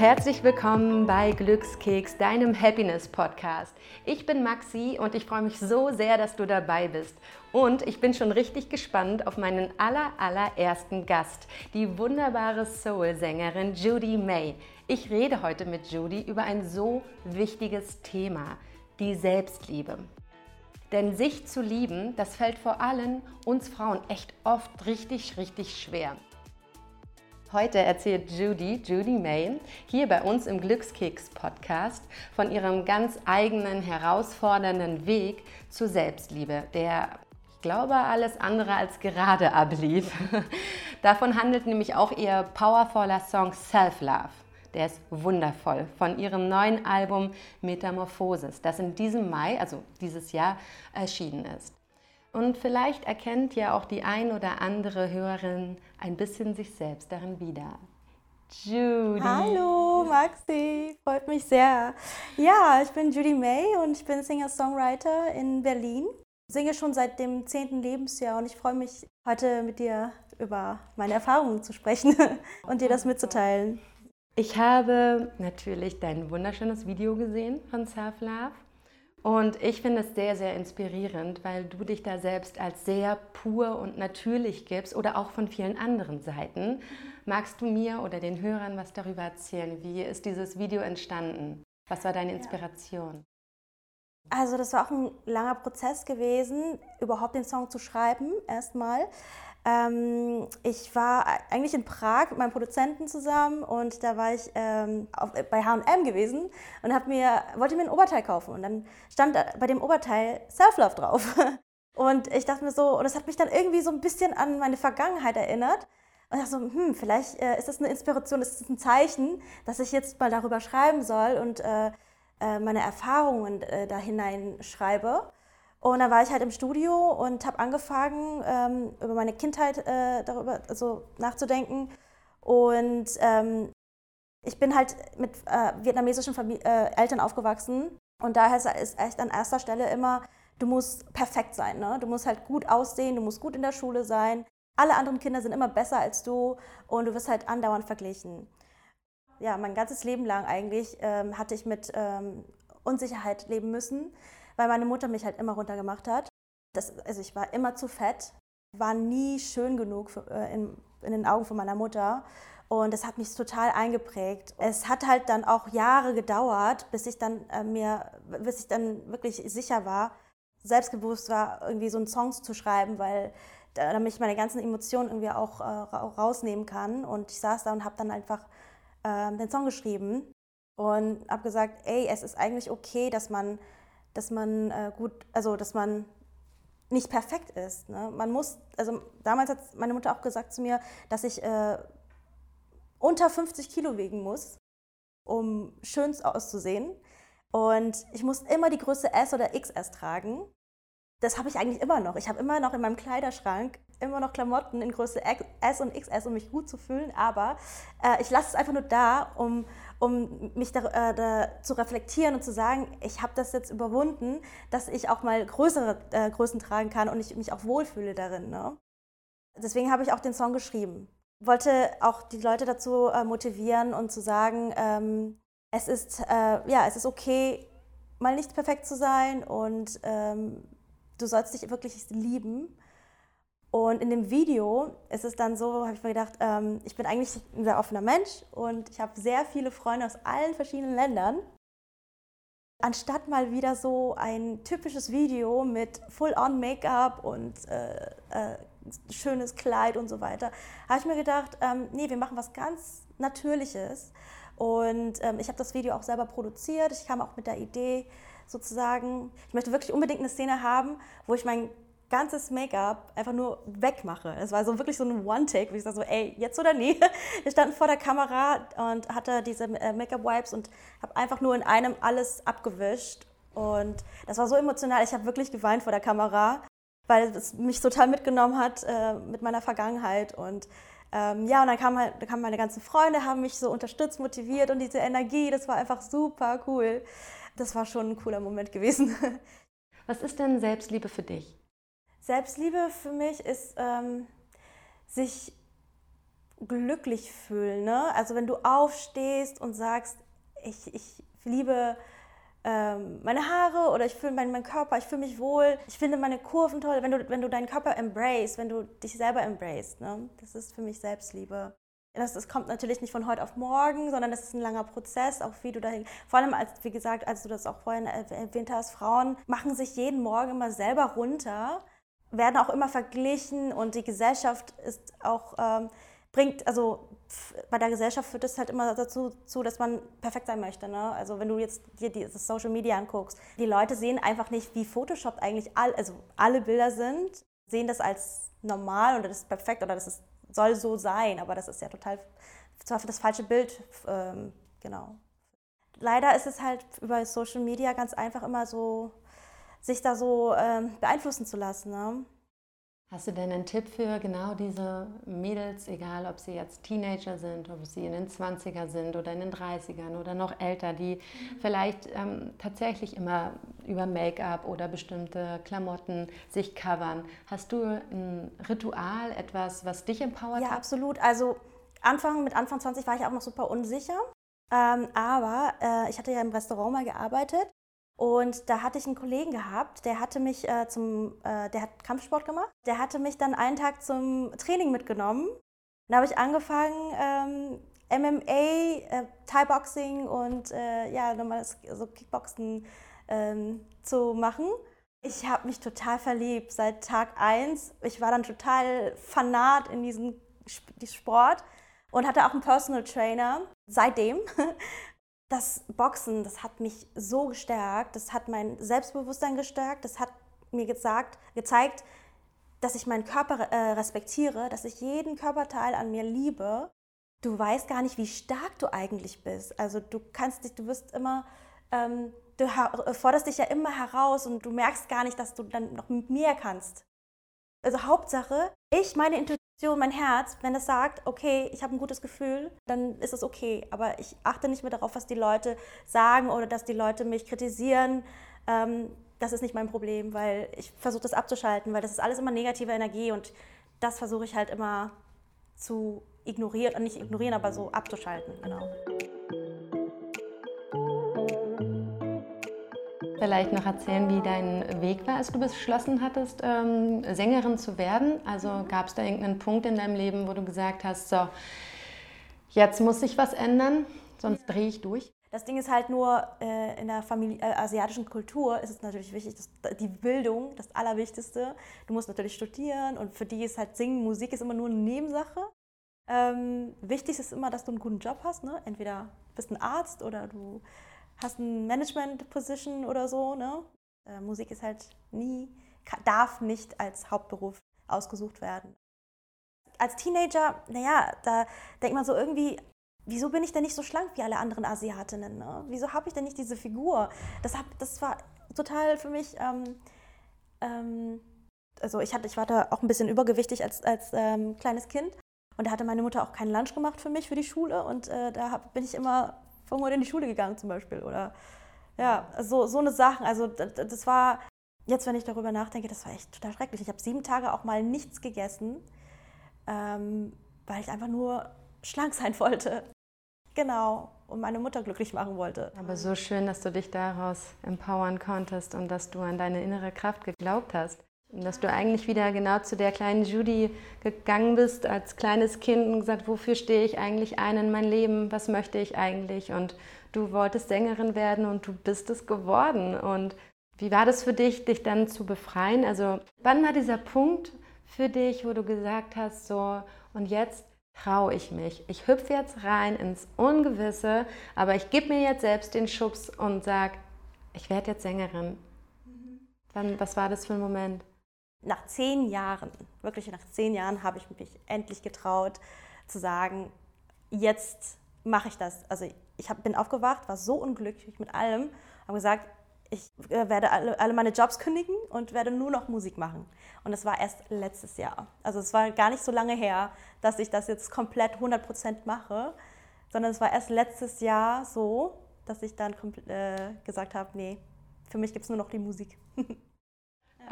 herzlich willkommen bei Glückskeks, deinem Happiness Podcast. Ich bin Maxi und ich freue mich so sehr, dass du dabei bist. Und ich bin schon richtig gespannt auf meinen aller, allerersten Gast, die wunderbare Soul-Sängerin Judy May. Ich rede heute mit Judy über ein so wichtiges Thema, die Selbstliebe. Denn sich zu lieben, das fällt vor allem uns Frauen echt oft richtig, richtig schwer. Heute erzählt Judy, Judy May, hier bei uns im Glückskeks Podcast von ihrem ganz eigenen herausfordernden Weg zur Selbstliebe, der ich glaube, alles andere als gerade ablief. Davon handelt nämlich auch ihr powervoller Song Self Love. Der ist wundervoll von ihrem neuen Album Metamorphosis, das in diesem Mai, also dieses Jahr, erschienen ist. Und vielleicht erkennt ja auch die ein oder andere Hörerin ein bisschen sich selbst darin wieder. Judy. Hallo Maxi, freut mich sehr. Ja, ich bin Judy May und ich bin Singer-Songwriter in Berlin. Singe schon seit dem zehnten Lebensjahr und ich freue mich, heute mit dir über meine Erfahrungen zu sprechen und dir das mitzuteilen. Ich habe natürlich dein wunderschönes Video gesehen von Self Love und ich finde es sehr, sehr inspirierend, weil du dich da selbst als sehr pur und natürlich gibst oder auch von vielen anderen Seiten. Magst du mir oder den Hörern was darüber erzählen? Wie ist dieses Video entstanden? Was war deine Inspiration? Also das war auch ein langer Prozess gewesen, überhaupt den Song zu schreiben erstmal. Ähm, ich war eigentlich in Prag mit meinem Produzenten zusammen und da war ich ähm, auf, bei H&M gewesen und mir, wollte mir ein Oberteil kaufen und dann stand bei dem Oberteil Self-Love drauf. Und ich dachte mir so, und das hat mich dann irgendwie so ein bisschen an meine Vergangenheit erinnert. Und ich dachte so, hm, vielleicht äh, ist das eine Inspiration, ist das ein Zeichen, dass ich jetzt mal darüber schreiben soll und äh, äh, meine Erfahrungen äh, da hineinschreibe. Und dann war ich halt im Studio und habe angefangen, ähm, über meine Kindheit äh, darüber also nachzudenken. Und ähm, ich bin halt mit äh, vietnamesischen Famili äh, Eltern aufgewachsen. Und daher ist echt an erster Stelle immer, du musst perfekt sein. Ne? Du musst halt gut aussehen, du musst gut in der Schule sein. Alle anderen Kinder sind immer besser als du und du wirst halt andauernd verglichen. Ja, mein ganzes Leben lang eigentlich ähm, hatte ich mit ähm, Unsicherheit leben müssen weil meine Mutter mich halt immer runtergemacht hat. Das, also ich war immer zu fett, war nie schön genug für, äh, in, in den Augen von meiner Mutter. Und das hat mich total eingeprägt. Es hat halt dann auch Jahre gedauert, bis ich dann äh, mir, bis ich dann wirklich sicher war, selbstbewusst war, irgendwie so einen Song zu schreiben, weil damit ich meine ganzen Emotionen irgendwie auch, äh, rausnehmen kann. Und ich saß da und habe dann einfach äh, den Song geschrieben und habe gesagt, ey, es ist eigentlich okay, dass man dass man äh, gut, also dass man nicht perfekt ist. Ne? Man muss, also damals hat meine Mutter auch gesagt zu mir, dass ich äh, unter 50 Kilo wiegen muss, um schön auszusehen. Und ich muss immer die Größe S oder XS tragen. Das habe ich eigentlich immer noch. Ich habe immer noch in meinem Kleiderschrank immer noch Klamotten in Größe S und XS, um mich gut zu fühlen. Aber äh, ich lasse es einfach nur da, um, um mich da, äh, da, zu reflektieren und zu sagen, ich habe das jetzt überwunden, dass ich auch mal größere äh, Größen tragen kann und ich mich auch wohlfühle darin. Ne? Deswegen habe ich auch den Song geschrieben. Wollte auch die Leute dazu äh, motivieren und zu sagen, ähm, es, ist, äh, ja, es ist okay, mal nicht perfekt zu sein und ähm, du sollst dich wirklich lieben. Und in dem Video ist es dann so, habe ich mir gedacht, ähm, ich bin eigentlich ein sehr offener Mensch und ich habe sehr viele Freunde aus allen verschiedenen Ländern. Anstatt mal wieder so ein typisches Video mit Full-on-Make-up und äh, äh, schönes Kleid und so weiter, habe ich mir gedacht, ähm, nee, wir machen was ganz Natürliches. Und ähm, ich habe das Video auch selber produziert. Ich kam auch mit der Idee sozusagen, ich möchte wirklich unbedingt eine Szene haben, wo ich mein ganzes Make-up einfach nur wegmache. Es war so wirklich so ein One-Take, wo ich sage so, ey, jetzt oder nie. Wir standen vor der Kamera und hatte diese äh, Make-up-Wipes und habe einfach nur in einem alles abgewischt. Und das war so emotional. Ich habe wirklich geweint vor der Kamera, weil es mich total mitgenommen hat äh, mit meiner Vergangenheit. Und ähm, ja, und dann kamen, halt, kamen meine ganzen Freunde, haben mich so unterstützt, motiviert und diese Energie, das war einfach super cool. Das war schon ein cooler Moment gewesen. Was ist denn Selbstliebe für dich? Selbstliebe für mich ist, ähm, sich glücklich fühlen. Ne? Also wenn du aufstehst und sagst, ich, ich liebe ähm, meine Haare oder ich fühle meinen, meinen Körper, ich fühle mich wohl, ich finde meine Kurven toll, wenn du, wenn du deinen Körper embrace, wenn du dich selber embrace. Ne? Das ist für mich Selbstliebe. Das, das kommt natürlich nicht von heute auf morgen, sondern das ist ein langer Prozess, auch wie du dahin. Vor allem, als, wie gesagt, als du das auch vorhin erwähnt hast, Frauen machen sich jeden Morgen immer selber runter, werden auch immer verglichen und die Gesellschaft ist auch, ähm, bringt, also bei der Gesellschaft führt es halt immer dazu, zu, dass man perfekt sein möchte. Ne? Also wenn du jetzt dir das Social Media anguckst, die Leute sehen einfach nicht, wie Photoshop eigentlich all, also alle Bilder sind, sehen das als normal oder das ist perfekt oder das ist, soll so sein, aber das ist ja total zwar für das falsche Bild, ähm, genau. Leider ist es halt über Social Media ganz einfach immer so, sich da so ähm, beeinflussen zu lassen. Ne? Hast du denn einen Tipp für genau diese Mädels, egal ob sie jetzt Teenager sind, ob sie in den 20er sind oder in den 30ern oder noch älter, die mhm. vielleicht ähm, tatsächlich immer über Make-up oder bestimmte Klamotten sich covern? Hast du ein Ritual, etwas, was dich empowert ja, hat? Absolut. Also Anfang, mit Anfang 20 war ich auch noch super unsicher. Ähm, aber äh, ich hatte ja im Restaurant mal gearbeitet und da hatte ich einen Kollegen gehabt, der hatte mich äh, zum, äh, der hat Kampfsport gemacht. Der hatte mich dann einen Tag zum Training mitgenommen. Da habe ich angefangen, ähm, MMA, äh, Thai-Boxing und äh, ja, normales so Kickboxen ähm, zu machen. Ich habe mich total verliebt seit Tag 1. Ich war dann total fanat in diesem Sport und hatte auch einen Personal Trainer seitdem. das Boxen, das hat mich so gestärkt, das hat mein Selbstbewusstsein gestärkt, das hat mir gesagt, gezeigt, dass ich meinen Körper äh, respektiere, dass ich jeden Körperteil an mir liebe. Du weißt gar nicht, wie stark du eigentlich bist. Also du kannst dich, du wirst immer, ähm, du forderst dich ja immer heraus und du merkst gar nicht, dass du dann noch mehr kannst. Also Hauptsache, ich, meine Intuition, mein Herz, wenn es sagt, okay, ich habe ein gutes Gefühl, dann ist es okay. Aber ich achte nicht mehr darauf, was die Leute sagen oder dass die Leute mich kritisieren. Ähm, das ist nicht mein Problem, weil ich versuche das abzuschalten, weil das ist alles immer negative Energie und das versuche ich halt immer zu ignorieren, und nicht ignorieren, aber so abzuschalten. Genau. Vielleicht noch erzählen, wie dein Weg war, als du beschlossen hattest, ähm, Sängerin zu werden? Also gab es da irgendeinen Punkt in deinem Leben, wo du gesagt hast, so, jetzt muss sich was ändern, sonst drehe ich durch? Das Ding ist halt nur, äh, in der Familie, äh, asiatischen Kultur ist es natürlich wichtig, dass die Bildung, das Allerwichtigste. Du musst natürlich studieren und für die ist halt Singen, Musik ist immer nur eine Nebensache. Ähm, wichtig ist immer, dass du einen guten Job hast. Ne? Entweder bist ein Arzt oder du hast eine Management-Position oder so. Ne? Äh, Musik ist halt nie, darf nicht als Hauptberuf ausgesucht werden. Als Teenager, naja, da denkt man so irgendwie, wieso bin ich denn nicht so schlank wie alle anderen Asiatinnen? Ne? Wieso habe ich denn nicht diese Figur? Das, hab, das war total für mich, ähm, ähm, also ich, hatte, ich war da auch ein bisschen übergewichtig als, als ähm, kleines Kind. Und da hatte meine Mutter auch keinen Lunch gemacht für mich, für die Schule. Und äh, da hab, bin ich immer warum heute in die Schule gegangen zum Beispiel. Oder ja, so, so eine Sachen. Also das war, jetzt wenn ich darüber nachdenke, das war echt total schrecklich. Ich habe sieben Tage auch mal nichts gegessen, ähm, weil ich einfach nur schlank sein wollte. Genau. Und meine Mutter glücklich machen wollte. Aber so schön, dass du dich daraus empowern konntest und dass du an deine innere Kraft geglaubt hast. Und dass du eigentlich wieder genau zu der kleinen Judy gegangen bist als kleines Kind und gesagt, wofür stehe ich eigentlich ein in mein Leben? Was möchte ich eigentlich? Und du wolltest Sängerin werden und du bist es geworden. Und wie war das für dich, dich dann zu befreien? Also wann war dieser Punkt für dich, wo du gesagt hast, so und jetzt traue ich mich. Ich hüpfe jetzt rein ins Ungewisse, aber ich gebe mir jetzt selbst den Schubs und sage, ich werde jetzt Sängerin. Mhm. Wann, was war das für ein Moment? Nach zehn Jahren, wirklich nach zehn Jahren, habe ich mich endlich getraut zu sagen, jetzt mache ich das. Also ich hab, bin aufgewacht, war so unglücklich mit allem, habe gesagt, ich äh, werde alle, alle, meine Jobs kündigen und werde nur noch Musik machen. Und das war erst letztes Jahr. Also es war gar nicht so lange her, dass ich das jetzt komplett 100% mache, sondern es war erst letztes Jahr so, dass ich dann äh, gesagt habe, nee, für mich gibt es nur noch die Musik.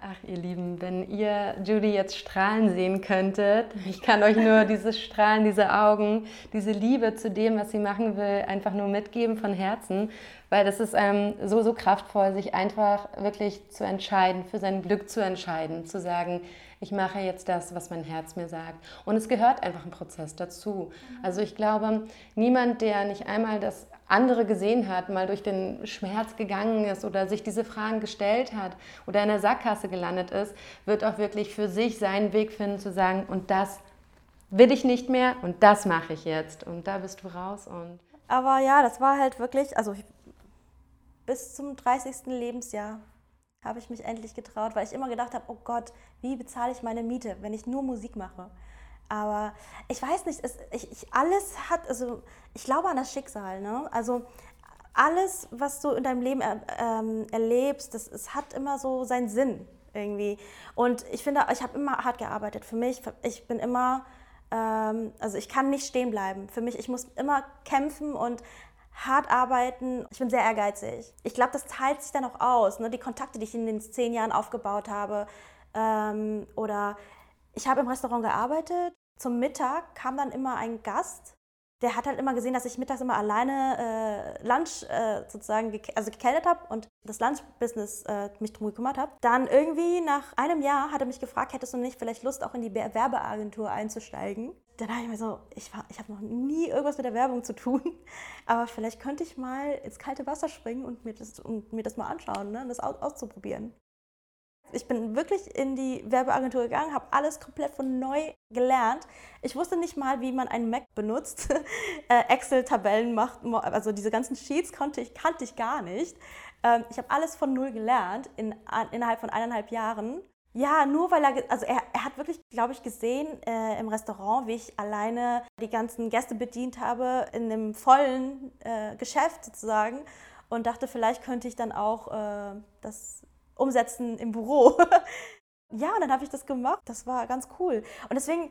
Ach, ihr Lieben, wenn ihr Judy jetzt strahlen sehen könntet, ich kann euch nur dieses Strahlen, diese Augen, diese Liebe zu dem, was sie machen will, einfach nur mitgeben von Herzen, weil das ist ähm, so, so kraftvoll, sich einfach wirklich zu entscheiden, für sein Glück zu entscheiden, zu sagen, ich mache jetzt das, was mein Herz mir sagt. Und es gehört einfach ein Prozess dazu. Also ich glaube, niemand, der nicht einmal das andere gesehen hat, mal durch den Schmerz gegangen ist oder sich diese Fragen gestellt hat oder in der Sackgasse gelandet ist, wird auch wirklich für sich seinen Weg finden zu sagen, und das will ich nicht mehr und das mache ich jetzt. Und da bist du raus und. Aber ja, das war halt wirklich, also bis zum 30. Lebensjahr habe ich mich endlich getraut, weil ich immer gedacht habe, oh Gott, wie bezahle ich meine Miete, wenn ich nur Musik mache? Aber ich weiß nicht, es, ich, ich, alles hat, also ich glaube an das Schicksal. Ne? Also alles, was du in deinem Leben er, ähm, erlebst, das, es hat immer so seinen Sinn irgendwie. Und ich finde, ich habe immer hart gearbeitet. Für mich, ich bin immer, ähm, also ich kann nicht stehen bleiben. Für mich, ich muss immer kämpfen und hart arbeiten. Ich bin sehr ehrgeizig. Ich glaube, das teilt sich dann auch aus. Ne? Die Kontakte, die ich in den zehn Jahren aufgebaut habe. Ähm, oder ich habe im Restaurant gearbeitet zum Mittag kam dann immer ein Gast. Der hat halt immer gesehen, dass ich mittags immer alleine äh, Lunch äh, sozusagen ge also gekellert habe und das Lunch-Business äh, mich drum gekümmert habe. Dann irgendwie nach einem Jahr hat er mich gefragt, hättest du nicht vielleicht Lust, auch in die Werbeagentur einzusteigen? Dann habe ich mir so, ich, ich habe noch nie irgendwas mit der Werbung zu tun, aber vielleicht könnte ich mal ins kalte Wasser springen und mir das, und mir das mal anschauen, ne? das aus, auszuprobieren. Ich bin wirklich in die Werbeagentur gegangen, habe alles komplett von neu gelernt. Ich wusste nicht mal, wie man einen Mac benutzt, äh, Excel-Tabellen macht, also diese ganzen Sheets konnte ich, kannte ich gar nicht. Ähm, ich habe alles von null gelernt in, innerhalb von eineinhalb Jahren. Ja, nur weil er, also er, er hat wirklich, glaube ich, gesehen äh, im Restaurant, wie ich alleine die ganzen Gäste bedient habe, in einem vollen äh, Geschäft sozusagen und dachte, vielleicht könnte ich dann auch äh, das umsetzen im Büro. ja, und dann habe ich das gemacht. Das war ganz cool. Und deswegen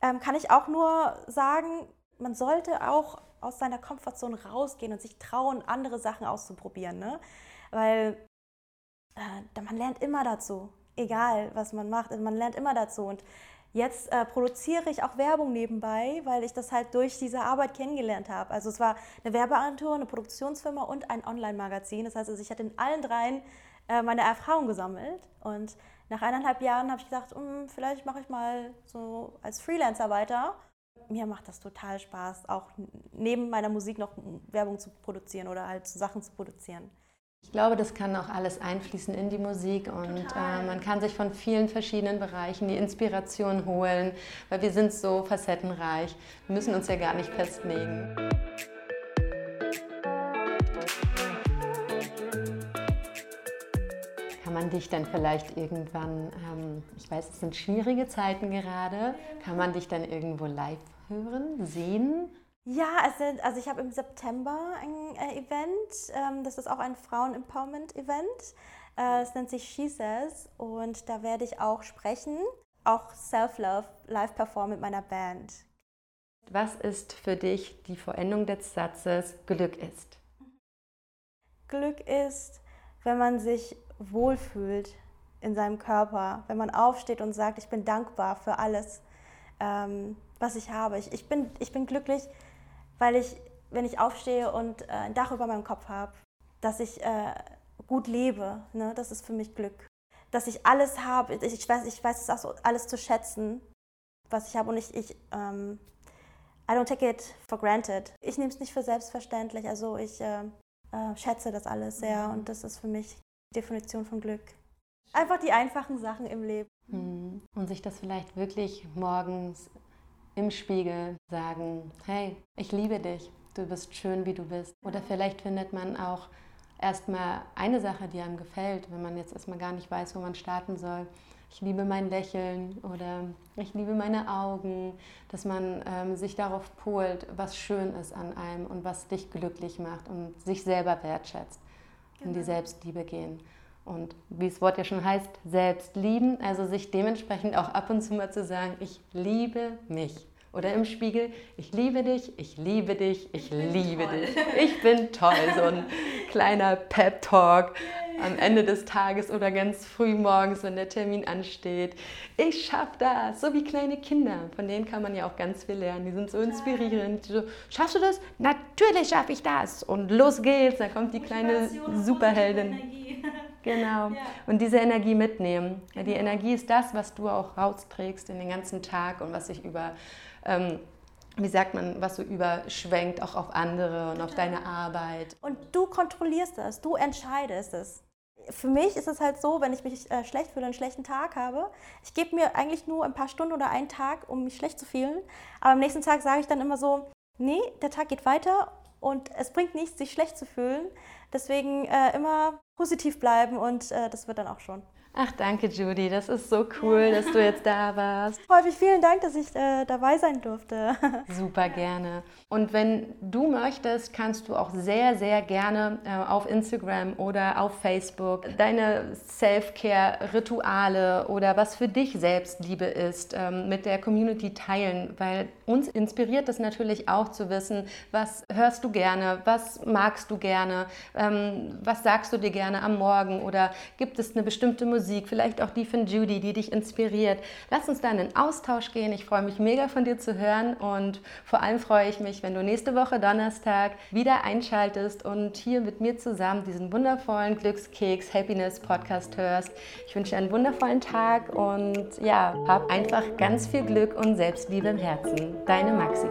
ähm, kann ich auch nur sagen, man sollte auch aus seiner Komfortzone rausgehen und sich trauen, andere Sachen auszuprobieren. Ne? Weil äh, man lernt immer dazu, egal was man macht, man lernt immer dazu. Und jetzt äh, produziere ich auch Werbung nebenbei, weil ich das halt durch diese Arbeit kennengelernt habe. Also es war eine Werbeagentur, eine Produktionsfirma und ein Online-Magazin. Das heißt, also ich hatte in allen dreien äh, meine Erfahrung gesammelt. Und nach eineinhalb Jahren habe ich gedacht, hm, vielleicht mache ich mal so als Freelancer weiter. Mir macht das total Spaß, auch neben meiner Musik noch Werbung zu produzieren oder halt Sachen zu produzieren. Ich glaube, das kann auch alles einfließen in die Musik und äh, man kann sich von vielen verschiedenen Bereichen die Inspiration holen, weil wir sind so facettenreich. Wir müssen uns ja gar nicht festlegen. Man dich dann vielleicht irgendwann, ähm, ich weiß, es sind schwierige Zeiten gerade, kann man dich dann irgendwo live hören, sehen? Ja, sind, also ich habe im September ein äh, Event, ähm, das ist auch ein Frauen-Empowerment-Event. Äh, es nennt sich She Says und da werde ich auch sprechen, auch Self-Love live performen mit meiner Band. Was ist für dich die Vollendung des Satzes Glück ist? Glück ist, wenn man sich wohlfühlt in seinem Körper, wenn man aufsteht und sagt, ich bin dankbar für alles, ähm, was ich habe. Ich, ich, bin, ich bin glücklich, weil ich, wenn ich aufstehe und äh, ein Dach über meinem Kopf habe, dass ich äh, gut lebe, ne? das ist für mich Glück. Dass ich alles habe, ich, ich weiß, ich weiß es auch so, alles zu schätzen, was ich habe und ich, ich ähm, I don't take it for granted. Ich nehme es nicht für selbstverständlich, also ich äh, äh schätze das alles sehr und das ist für mich Definition von Glück. Einfach die einfachen Sachen im Leben. Mhm. Und sich das vielleicht wirklich morgens im Spiegel sagen, hey, ich liebe dich, du bist schön, wie du bist. Oder vielleicht findet man auch erstmal eine Sache, die einem gefällt, wenn man jetzt erstmal gar nicht weiß, wo man starten soll. Ich liebe mein Lächeln oder ich liebe meine Augen, dass man ähm, sich darauf polt, was schön ist an einem und was dich glücklich macht und sich selber wertschätzt genau. in die genau. Selbstliebe gehen. Und wie das Wort ja schon heißt, selbst lieben, also sich dementsprechend auch ab und zu mal zu sagen, ich liebe mich. Oder im Spiegel, ich liebe dich, ich liebe dich, ich, ich liebe toll. dich, ich bin toll. So ein kleiner Pep-Talk. Am Ende des Tages oder ganz früh morgens, wenn der Termin ansteht. Ich schaffe das, so wie kleine Kinder. Von denen kann man ja auch ganz viel lernen. Die sind so inspirierend. So, Schaffst du das? Natürlich schaffe ich das. Und los geht's. Da kommt die kleine Superheldin. Genau. Ja. Und diese Energie mitnehmen. Genau. Die Energie ist das, was du auch rausträgst in den ganzen Tag und was sich über ähm, wie sagt man, was so überschwenkt, auch auf andere und auf deine Arbeit. Und du kontrollierst das, du entscheidest es. Für mich ist es halt so, wenn ich mich äh, schlecht fühle, einen schlechten Tag habe, ich gebe mir eigentlich nur ein paar Stunden oder einen Tag, um mich schlecht zu fühlen. Aber am nächsten Tag sage ich dann immer so, nee, der Tag geht weiter und es bringt nichts, sich schlecht zu fühlen. Deswegen äh, immer positiv bleiben und äh, das wird dann auch schon. Ach, danke, Judy. Das ist so cool, dass du jetzt da warst. Häufig vielen Dank, dass ich äh, dabei sein durfte. Super gerne. Und wenn du möchtest, kannst du auch sehr, sehr gerne äh, auf Instagram oder auf Facebook deine Self-Care-Rituale oder was für dich Selbstliebe ist, ähm, mit der Community teilen, weil uns inspiriert es natürlich auch zu wissen, was hörst du gerne, was magst du gerne, ähm, was sagst du dir gerne am Morgen oder gibt es eine bestimmte Musik, Musik, vielleicht auch die von Judy, die dich inspiriert. Lass uns da in den Austausch gehen. Ich freue mich mega von dir zu hören und vor allem freue ich mich, wenn du nächste Woche Donnerstag wieder einschaltest und hier mit mir zusammen diesen wundervollen Glückskeks Happiness Podcast hörst. Ich wünsche dir einen wundervollen Tag und ja, hab einfach ganz viel Glück und Selbstliebe im Herzen. Deine Maxi.